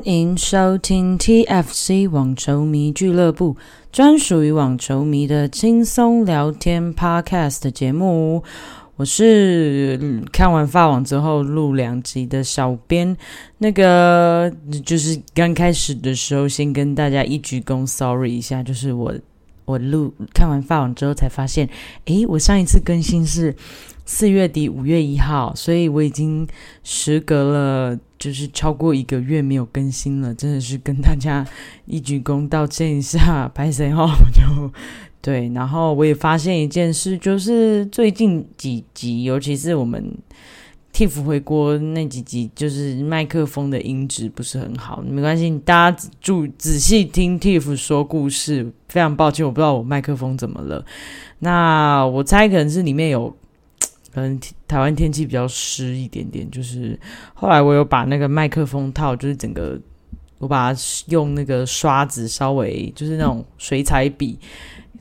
欢迎收听 TFC 网球迷俱乐部，专属于网球迷的轻松聊天 Podcast 节目。我是看完发网之后录两集的小编，那个就是刚开始的时候，先跟大家一鞠躬，sorry 一下，就是我我录看完发网之后才发现，诶，我上一次更新是四月底五月一号，所以我已经时隔了。就是超过一个月没有更新了，真的是跟大家一鞠躬道歉一下，拍谁哈就对。然后我也发现一件事，就是最近几集，尤其是我们 Tiff 回国那几集，就是麦克风的音质不是很好。没关系，大家注仔细听 Tiff 说故事。非常抱歉，我不知道我麦克风怎么了。那我猜可能是里面有。可能台湾天气比较湿一点点，就是后来我有把那个麦克风套，就是整个我把它用那个刷子稍微就是那种水彩笔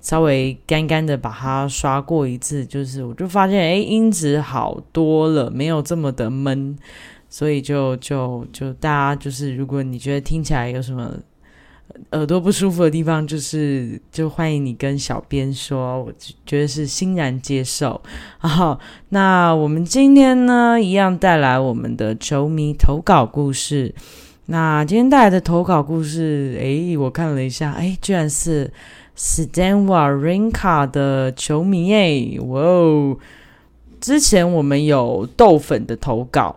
稍微干干的把它刷过一次，就是我就发现哎音质好多了，没有这么的闷，所以就就就大家就是如果你觉得听起来有什么。耳朵不舒服的地方，就是就欢迎你跟小编说，我觉得是欣然接受。好，那我们今天呢，一样带来我们的球迷投稿故事。那今天带来的投稿故事，诶，我看了一下，诶，居然是 Stanwarinka 的球迷诶，哇哦！之前我们有豆粉的投稿。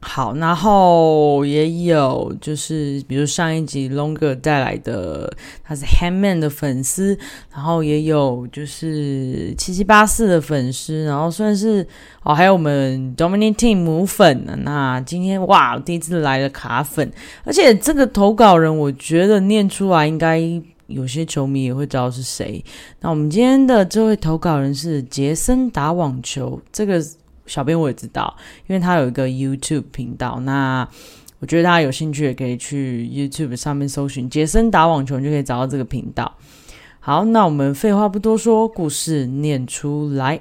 好，然后也有就是，比如上一集 Longer 带来的，他是 Han Man 的粉丝，然后也有就是七七八四的粉丝，然后算是哦，还有我们 Dominic Team 母粉。那今天哇，第一次来了卡粉，而且这个投稿人，我觉得念出来应该有些球迷也会知道是谁。那我们今天的这位投稿人是杰森打网球，这个。小编我也知道，因为他有一个 YouTube 频道。那我觉得大家有兴趣也可以去 YouTube 上面搜寻“杰森打网球”，就可以找到这个频道。好，那我们废话不多说，故事念出来。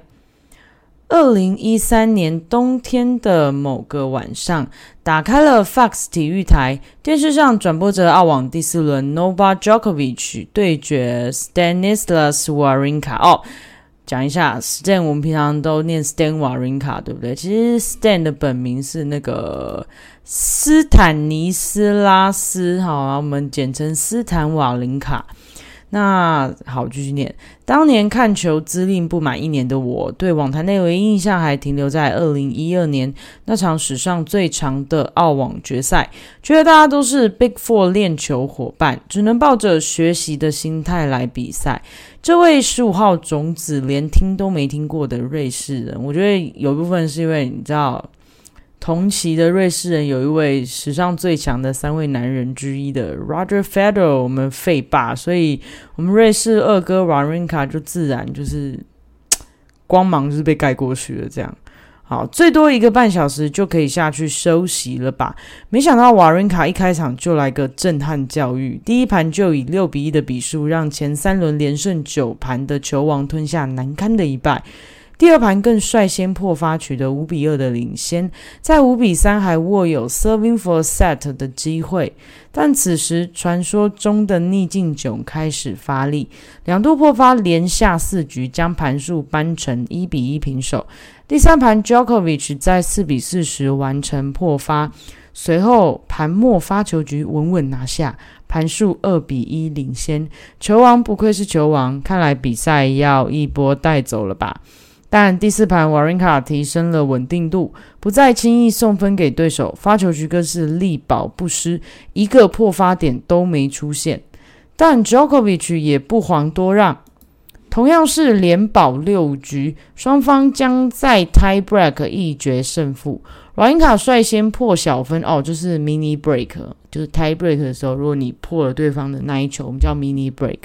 二零一三年冬天的某个晚上，打开了 Fox 体育台，电视上转播着澳网第四轮 n o v a Djokovic 对决 Stanislas Wawrinka。哦。讲一下，Stan，我们平常都念 Stan 瓦林卡，对不对？其实 Stan 的本名是那个斯坦尼斯拉斯，好，我们简称斯坦瓦林卡。那好，继续念。当年看球资历不满一年的我，对网坛内唯一印象还停留在二零一二年那场史上最长的澳网决赛，觉得大家都是 Big Four 练球伙伴，只能抱着学习的心态来比赛。这位十五号种子连听都没听过的瑞士人，我觉得有一部分是因为你知道。同期的瑞士人有一位史上最强的三位男人之一的 Roger Federer，我们废霸，所以我们瑞士二哥 Wawrinka 就自然就是光芒就是被盖过去了。这样好，最多一个半小时就可以下去休息了吧？没想到 Wawrinka 一开场就来个震撼教育，第一盘就以六比一的比数让前三轮连胜九盘的球王吞下难堪的一败。第二盘更率先破发，取得五比二的领先，在五比三还握有 serving for a set 的机会，但此时传说中的逆境囧开始发力，两度破发连下四局，将盘数扳成一比一平手。第三盘 Djokovic 在四比四时完成破发，随后盘末发球局稳稳拿下，盘数二比一领先。球王不愧是球王，看来比赛要一波带走了吧。但第四盘，瓦林卡提升了稳定度，不再轻易送分给对手，发球局更是力保不失，一个破发点都没出现。但 Djokovic 也不遑多让，同样是连保六局，双方将在 tie break 一决胜负。瓦林卡率先破小分，哦，就是 mini break，就是 tie break 的时候，如果你破了对方的那一球，我们叫 mini break。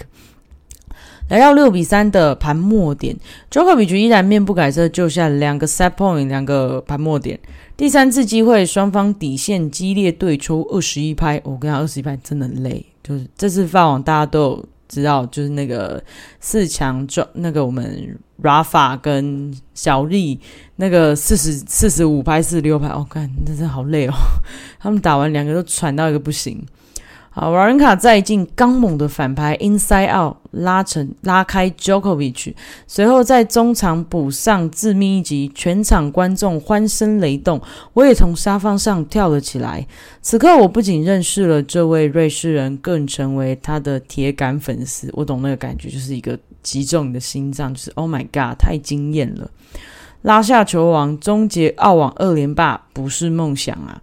来到六比三的盘末点，Jokovic 依然面不改色救下两个 set point，两个盘末点。第三次机会，双方底线激烈对抽二十一拍。我跟他，二十一拍真的累。就是这次发网大家都有知道，就是那个四强中那个我们 Rafa 跟小丽那个四十四十五拍四十六拍，哦，看真是好累哦。他们打完两个都喘到一个不行。好，瓦伦卡再进刚猛的反拍 Inside Out 拉成拉开 Jokovic，随后在中场补上致命一击，全场观众欢声雷动，我也从沙发上跳了起来。此刻我不仅认识了这位瑞士人，更成为他的铁杆粉丝。我懂那个感觉，就是一个击中你的心脏，就是 Oh my God，太惊艳了！拉下球王，终结澳网二连霸，不是梦想啊！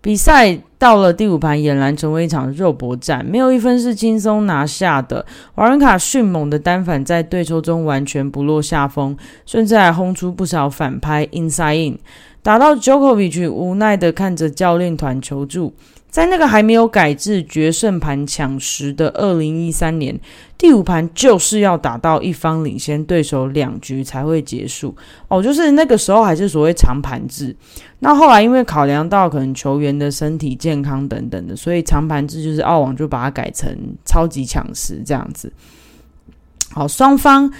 比赛到了第五盘，俨然成为一场肉搏战，没有一分是轻松拿下的。瓦伦卡迅猛的单反在对抽中完全不落下风，甚至还轰出不少反拍 inside in，打到 Jokovic 无奈的看着教练团求助。在那个还没有改制决胜盘抢十的二零一三年，第五盘就是要打到一方领先对手两局才会结束。哦，就是那个时候还是所谓长盘制。那后来因为考量到可能球员的身体健康等等的，所以长盘制就是澳网就把它改成超级抢十这样子。好，双方，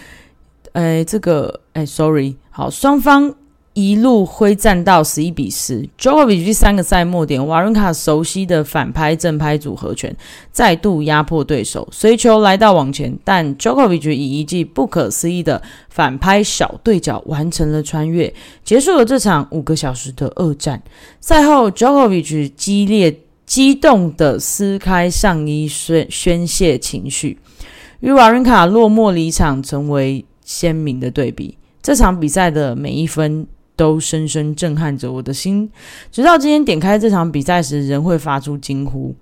哎，这个，哎，sorry，好，双方。一路挥战到十一比十，Jokovic 第三个赛末点，瓦伦卡熟悉的反拍正拍组合拳再度压迫对手，随球来到网前，但 Jokovic 以一记不可思议的反拍小对角完成了穿越，结束了这场五个小时的恶战。赛后，Jokovic 激烈激动的撕开上衣宣宣泄情绪，与瓦伦卡落寞离场成为鲜明的对比。这场比赛的每一分。都深深震撼着我的心，直到今天点开这场比赛时，仍会发出惊呼。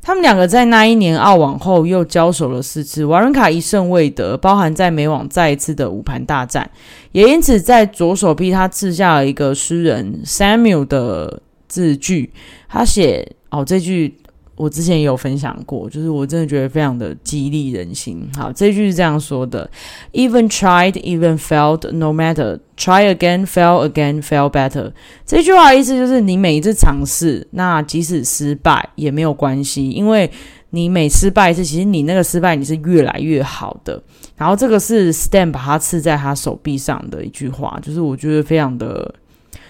他们两个在那一年澳网后又交手了四次，瓦伦卡一胜未得，包含在美网再一次的五盘大战，也因此在左手臂他刺下了一个诗人 Samuel 的字句，他写哦这句。我之前也有分享过，就是我真的觉得非常的激励人心。好，这句是这样说的：Even tried, even failed, no matter. Try again, fail again, fail better. 这句话的意思就是，你每一次尝试，那即使失败也没有关系，因为你每失败一次，其实你那个失败你是越来越好的。然后这个是 Stan 把它刺在他手臂上的一句话，就是我觉得非常的，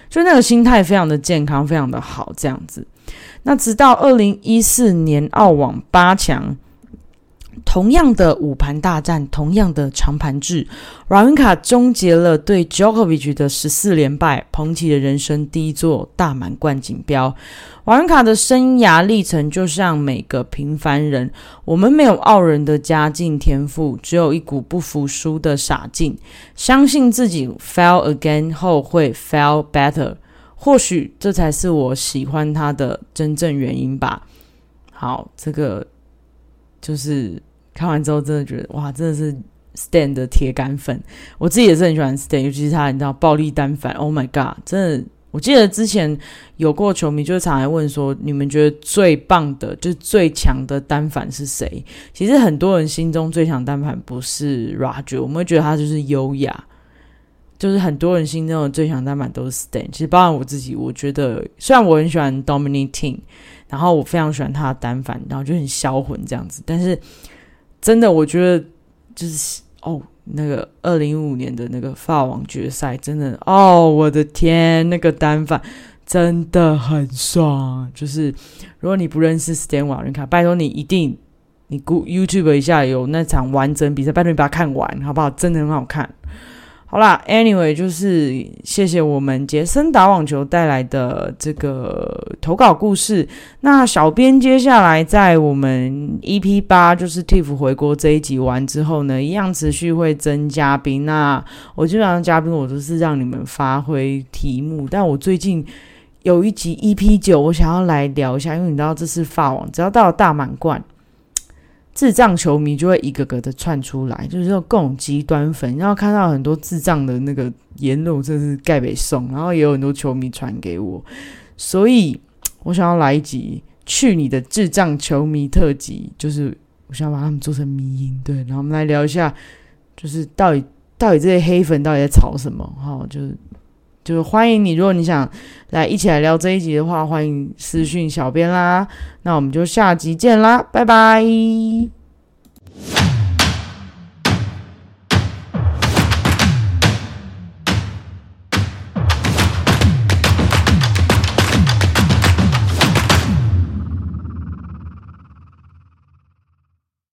就那个心态非常的健康，非常的好，这样子。那直到二零一四年澳网八强，同样的五盘大战，同样的长盘制，瓦伦卡终结了对 Jokovic 的十四连败，捧起了人生第一座大满贯锦标。瓦伦卡的生涯历程就像每个平凡人，我们没有傲人的家境天赋，只有一股不服输的傻劲，相信自己 fail again 后会 fail better。或许这才是我喜欢他的真正原因吧。好，这个就是看完之后真的觉得哇，真的是 Stan 的铁杆粉。我自己也是很喜欢 Stan，尤其是他你知道暴力单反，Oh my God！真的，我记得之前有过球迷就是常来问说，你们觉得最棒的，就是最强的单反是谁？其实很多人心中最强单反不是 Roger，我们会觉得他就是优雅。就是很多人心中的最强单反都是 Stan，其实包括我自己，我觉得虽然我很喜欢 Dominic，然后我非常喜欢他的单反，然后就很销魂这样子，但是真的我觉得就是哦，那个二零一五年的那个法网决赛，真的哦，我的天，那个单反真的很爽。就是如果你不认识 Stan 瓦伦卡，拜托你一定你 YouTube 一下有那场完整比赛，拜托你把它看完好不好？真的很好看。好啦，Anyway，就是谢谢我们杰森打网球带来的这个投稿故事。那小编接下来在我们 EP 八，就是 Tiff 回国这一集完之后呢，一样持续会增嘉宾。那我基本上嘉宾我都是让你们发挥题目，但我最近有一集 EP 九，我想要来聊一下，因为你知道这是法网，只要到了大满贯。智障球迷就会一个个的窜出来，就是说各种极端粉，然后看到很多智障的那个言论，真是盖北送，然后也有很多球迷传给我，所以我想要来一集去你的智障球迷特辑，就是我想把他们做成迷音，对，然后我们来聊一下，就是到底到底这些黑粉到底在吵什么，哈，就是。就是欢迎你如果你想来一起来聊这一集的话欢迎私信小编啦。那我们就下集见啦拜拜。